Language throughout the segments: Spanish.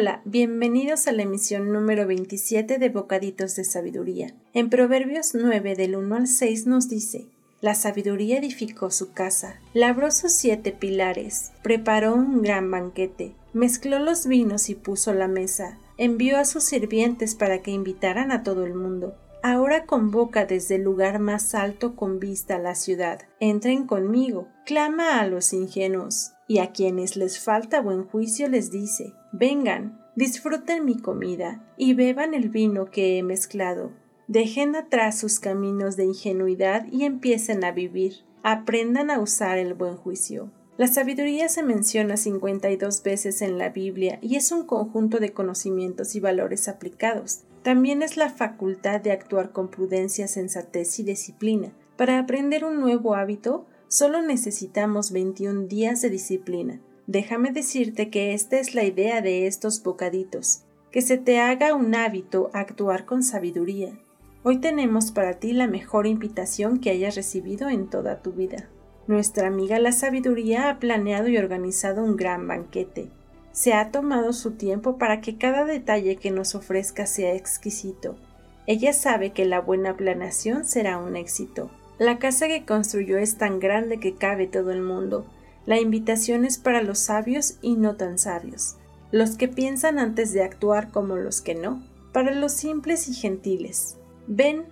Hola, bienvenidos a la emisión número 27 de Bocaditos de Sabiduría. En Proverbios 9 del 1 al 6 nos dice, la sabiduría edificó su casa, labró sus siete pilares, preparó un gran banquete, mezcló los vinos y puso la mesa, envió a sus sirvientes para que invitaran a todo el mundo Ahora convoca desde el lugar más alto con vista a la ciudad. Entren conmigo. Clama a los ingenuos. Y a quienes les falta buen juicio les dice, vengan, disfruten mi comida y beban el vino que he mezclado. Dejen atrás sus caminos de ingenuidad y empiecen a vivir. Aprendan a usar el buen juicio. La sabiduría se menciona 52 veces en la Biblia y es un conjunto de conocimientos y valores aplicados. También es la facultad de actuar con prudencia, sensatez y disciplina. Para aprender un nuevo hábito, solo necesitamos 21 días de disciplina. Déjame decirte que esta es la idea de estos bocaditos, que se te haga un hábito actuar con sabiduría. Hoy tenemos para ti la mejor invitación que hayas recibido en toda tu vida. Nuestra amiga la sabiduría ha planeado y organizado un gran banquete se ha tomado su tiempo para que cada detalle que nos ofrezca sea exquisito. Ella sabe que la buena planeación será un éxito. La casa que construyó es tan grande que cabe todo el mundo. La invitación es para los sabios y no tan sabios, los que piensan antes de actuar como los que no, para los simples y gentiles. Ven,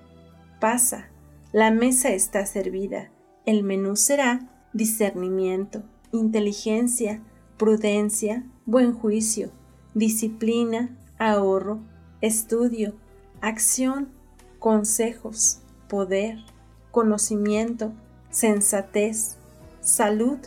pasa, la mesa está servida, el menú será discernimiento, inteligencia, prudencia, buen juicio, disciplina, ahorro, estudio, acción, consejos, poder, conocimiento, sensatez, salud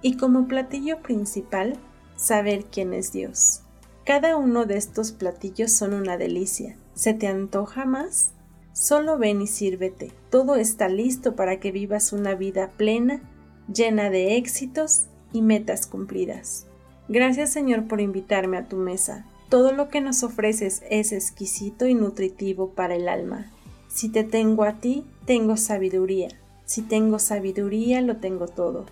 y como platillo principal, saber quién es Dios. Cada uno de estos platillos son una delicia. ¿Se te antoja más? Solo ven y sírvete. Todo está listo para que vivas una vida plena, llena de éxitos y metas cumplidas. Gracias Señor por invitarme a tu mesa. Todo lo que nos ofreces es exquisito y nutritivo para el alma. Si te tengo a ti, tengo sabiduría. Si tengo sabiduría, lo tengo todo.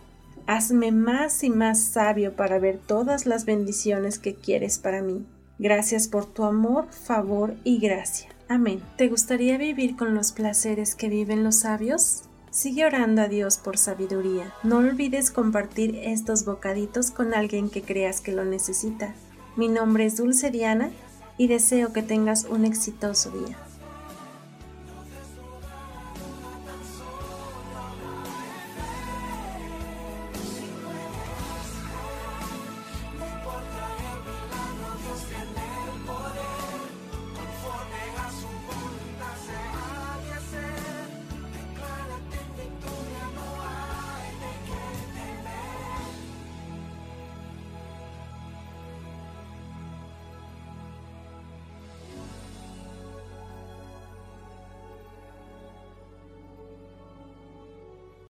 Hazme más y más sabio para ver todas las bendiciones que quieres para mí. Gracias por tu amor, favor y gracia. Amén. ¿Te gustaría vivir con los placeres que viven los sabios? Sigue orando a Dios por sabiduría. No olvides compartir estos bocaditos con alguien que creas que lo necesita. Mi nombre es Dulce Diana y deseo que tengas un exitoso día.